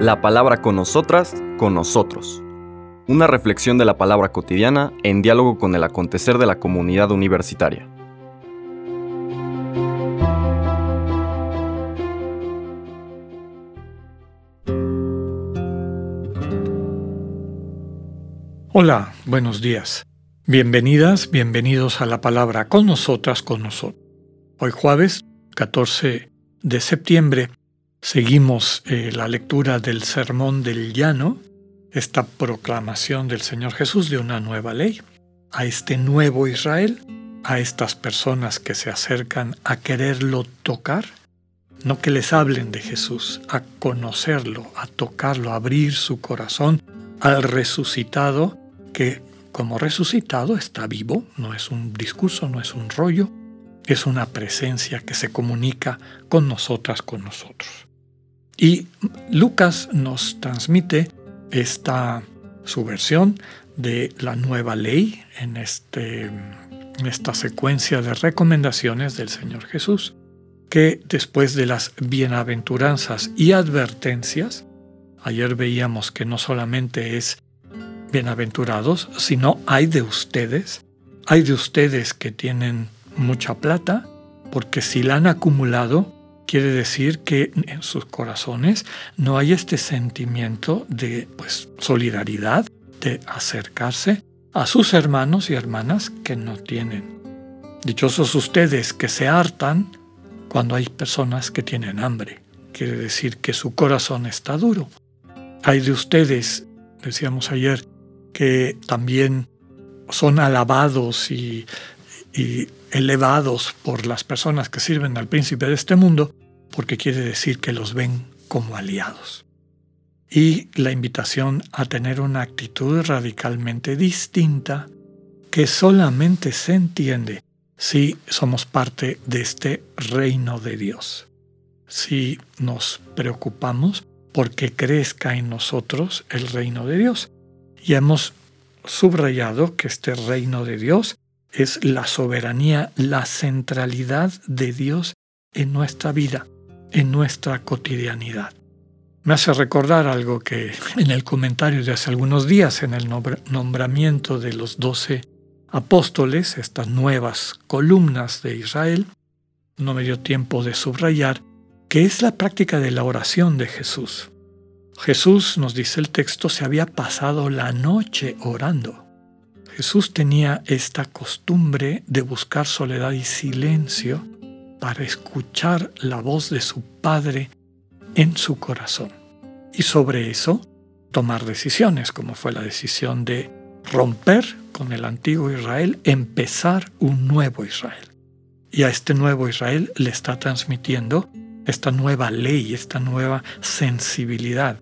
La palabra con nosotras, con nosotros. Una reflexión de la palabra cotidiana en diálogo con el acontecer de la comunidad universitaria. Hola, buenos días. Bienvenidas, bienvenidos a la palabra con nosotras, con nosotros. Hoy jueves 14 de septiembre seguimos eh, la lectura del Sermón del Llano, esta proclamación del Señor Jesús de una nueva ley, a este nuevo Israel, a estas personas que se acercan a quererlo tocar, no que les hablen de Jesús, a conocerlo, a tocarlo, a abrir su corazón al resucitado que como resucitado está vivo, no es un discurso, no es un rollo, es una presencia que se comunica con nosotras, con nosotros. Y Lucas nos transmite esta subversión de la nueva ley en, este, en esta secuencia de recomendaciones del Señor Jesús, que después de las bienaventuranzas y advertencias, ayer veíamos que no solamente es bienaventurados, sino hay de ustedes, hay de ustedes que tienen mucha plata, porque si la han acumulado, quiere decir que en sus corazones no hay este sentimiento de pues, solidaridad, de acercarse a sus hermanos y hermanas que no tienen. Dichosos ustedes que se hartan cuando hay personas que tienen hambre. Quiere decir que su corazón está duro. Hay de ustedes, decíamos ayer, que también son alabados y, elevados por las personas que sirven al príncipe de este mundo, porque quiere decir que los ven como aliados. Y la invitación a tener una actitud radicalmente distinta que solamente se entiende si somos parte de este reino de Dios. Si nos preocupamos porque crezca en nosotros el reino de Dios. Y hemos subrayado que este reino de Dios es la soberanía, la centralidad de Dios en nuestra vida, en nuestra cotidianidad. Me hace recordar algo que en el comentario de hace algunos días, en el nombramiento de los doce apóstoles, estas nuevas columnas de Israel, no me dio tiempo de subrayar, que es la práctica de la oración de Jesús. Jesús, nos dice el texto, se había pasado la noche orando. Jesús tenía esta costumbre de buscar soledad y silencio para escuchar la voz de su Padre en su corazón. Y sobre eso tomar decisiones, como fue la decisión de romper con el antiguo Israel, empezar un nuevo Israel. Y a este nuevo Israel le está transmitiendo esta nueva ley, esta nueva sensibilidad.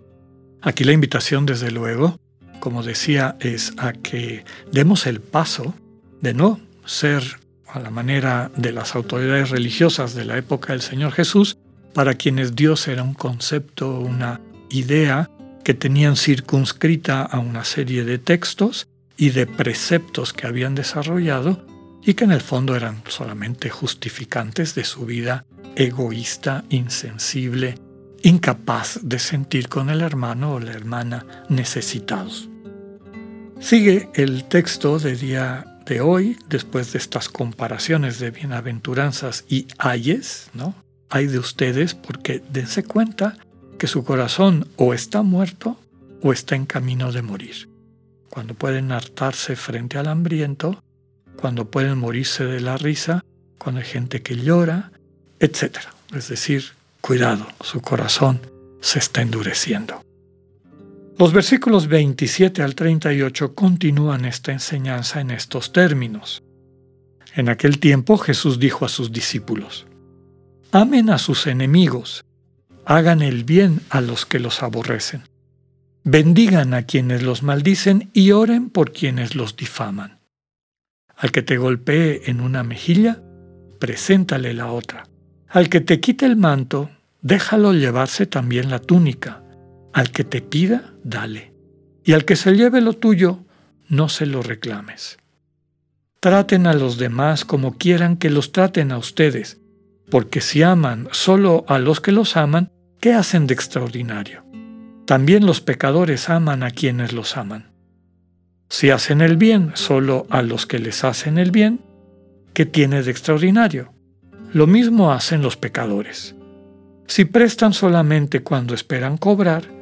Aquí la invitación, desde luego, como decía, es a que demos el paso de no ser a la manera de las autoridades religiosas de la época del Señor Jesús, para quienes Dios era un concepto, una idea que tenían circunscrita a una serie de textos y de preceptos que habían desarrollado y que en el fondo eran solamente justificantes de su vida egoísta, insensible, incapaz de sentir con el hermano o la hermana necesitados. Sigue el texto de día de hoy, después de estas comparaciones de bienaventuranzas y ayes, ¿no? Hay de ustedes porque dense cuenta que su corazón o está muerto o está en camino de morir. Cuando pueden hartarse frente al hambriento, cuando pueden morirse de la risa, cuando hay gente que llora, etc. Es decir, cuidado, su corazón se está endureciendo. Los versículos 27 al 38 continúan esta enseñanza en estos términos. En aquel tiempo Jesús dijo a sus discípulos, Amen a sus enemigos, hagan el bien a los que los aborrecen, bendigan a quienes los maldicen y oren por quienes los difaman. Al que te golpee en una mejilla, preséntale la otra. Al que te quite el manto, déjalo llevarse también la túnica. Al que te pida, dale. Y al que se lleve lo tuyo, no se lo reclames. Traten a los demás como quieran que los traten a ustedes, porque si aman solo a los que los aman, ¿qué hacen de extraordinario? También los pecadores aman a quienes los aman. Si hacen el bien solo a los que les hacen el bien, ¿qué tiene de extraordinario? Lo mismo hacen los pecadores. Si prestan solamente cuando esperan cobrar,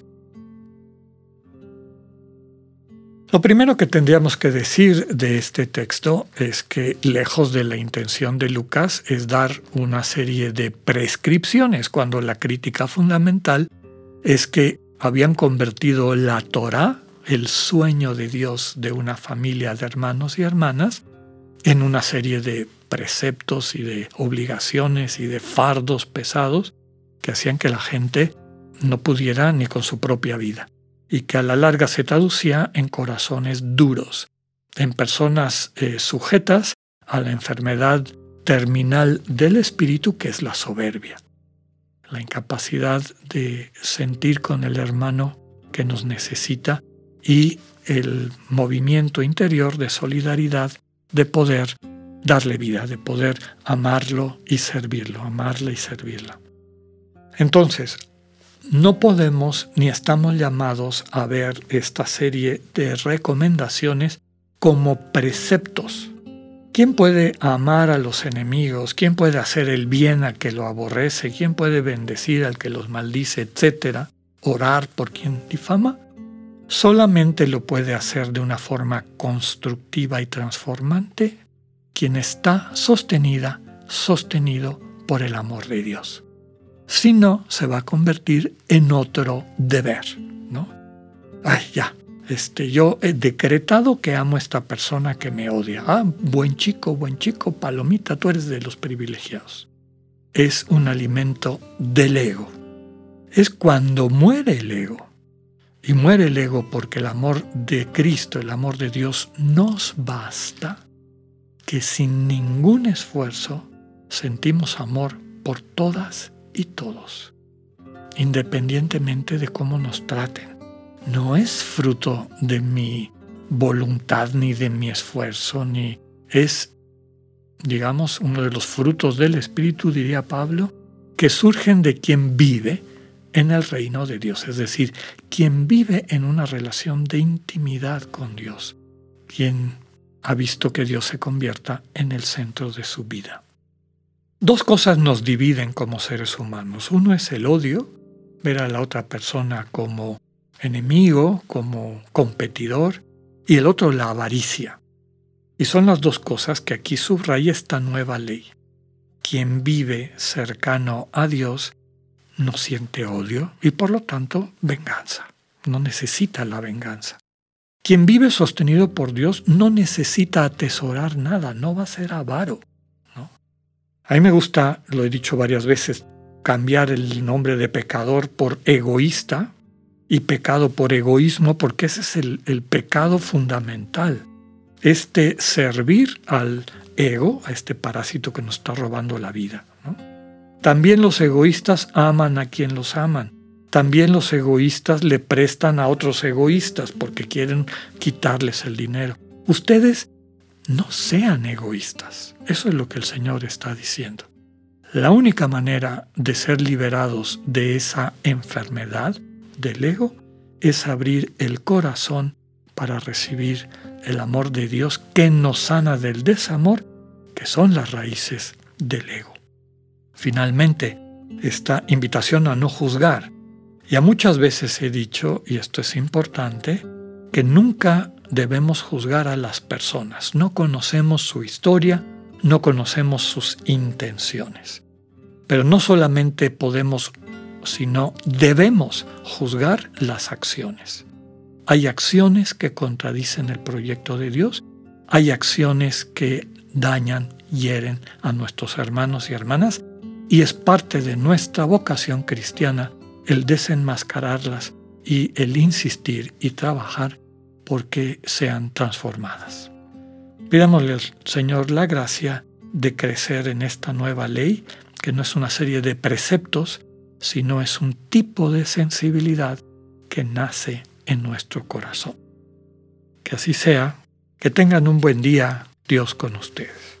Lo primero que tendríamos que decir de este texto es que, lejos de la intención de Lucas, es dar una serie de prescripciones, cuando la crítica fundamental es que habían convertido la Torah, el sueño de Dios de una familia de hermanos y hermanas, en una serie de preceptos y de obligaciones y de fardos pesados que hacían que la gente no pudiera ni con su propia vida y que a la larga se traducía en corazones duros, en personas eh, sujetas a la enfermedad terminal del espíritu que es la soberbia, la incapacidad de sentir con el hermano que nos necesita y el movimiento interior de solidaridad de poder darle vida, de poder amarlo y servirlo, amarle y servirla. Entonces, no podemos ni estamos llamados a ver esta serie de recomendaciones como preceptos. ¿Quién puede amar a los enemigos? ¿Quién puede hacer el bien al que lo aborrece? ¿Quién puede bendecir al que los maldice, etcétera? ¿Orar por quien difama? solamente lo puede hacer de una forma constructiva y transformante quien está sostenida, sostenido por el amor de Dios. Si no, se va a convertir en otro deber, ¿no? Ay, ya, este, yo he decretado que amo a esta persona que me odia. Ah, buen chico, buen chico, palomita, tú eres de los privilegiados. Es un alimento del ego. Es cuando muere el ego y muere el ego porque el amor de Cristo, el amor de Dios nos basta, que sin ningún esfuerzo sentimos amor por todas y todos, independientemente de cómo nos traten. No es fruto de mi voluntad ni de mi esfuerzo, ni es, digamos, uno de los frutos del Espíritu, diría Pablo, que surgen de quien vive en el reino de Dios, es decir, quien vive en una relación de intimidad con Dios, quien ha visto que Dios se convierta en el centro de su vida. Dos cosas nos dividen como seres humanos. Uno es el odio, ver a la otra persona como enemigo, como competidor, y el otro la avaricia. Y son las dos cosas que aquí subraya esta nueva ley. Quien vive cercano a Dios no siente odio y por lo tanto venganza. No necesita la venganza. Quien vive sostenido por Dios no necesita atesorar nada, no va a ser avaro. A mí me gusta, lo he dicho varias veces, cambiar el nombre de pecador por egoísta y pecado por egoísmo, porque ese es el, pecado fundamental. Este servir al ego, a este parásito que nos está robando la vida. También los egoístas aman a quien los aman. También los egoístas le prestan a otros egoístas porque quieren quitarles el dinero. Ustedes no sean egoístas. Eso es lo que el Señor está diciendo. La única manera de ser liberados de esa enfermedad del ego es abrir el corazón para recibir el amor de Dios que nos sana del desamor, que son las raíces del ego. Finalmente, esta invitación a no juzgar. Ya muchas veces he dicho, y esto es importante, que nunca debemos juzgar a las personas. No conocemos su historia, no conocemos sus intenciones. Pero no solamente podemos, sino debemos juzgar las acciones. Hay acciones que contradicen el proyecto de Dios, hay acciones que dañan, hieren a nuestros hermanos y hermanas, y es parte de nuestra vocación cristiana el desenmascararlas y el insistir y trabajar porque sean transformadas. Pidámosle al Señor la gracia de crecer en esta nueva ley, que no es una serie de preceptos, sino es un tipo de sensibilidad que nace en nuestro corazón. Que así sea, que tengan un buen día, Dios con ustedes.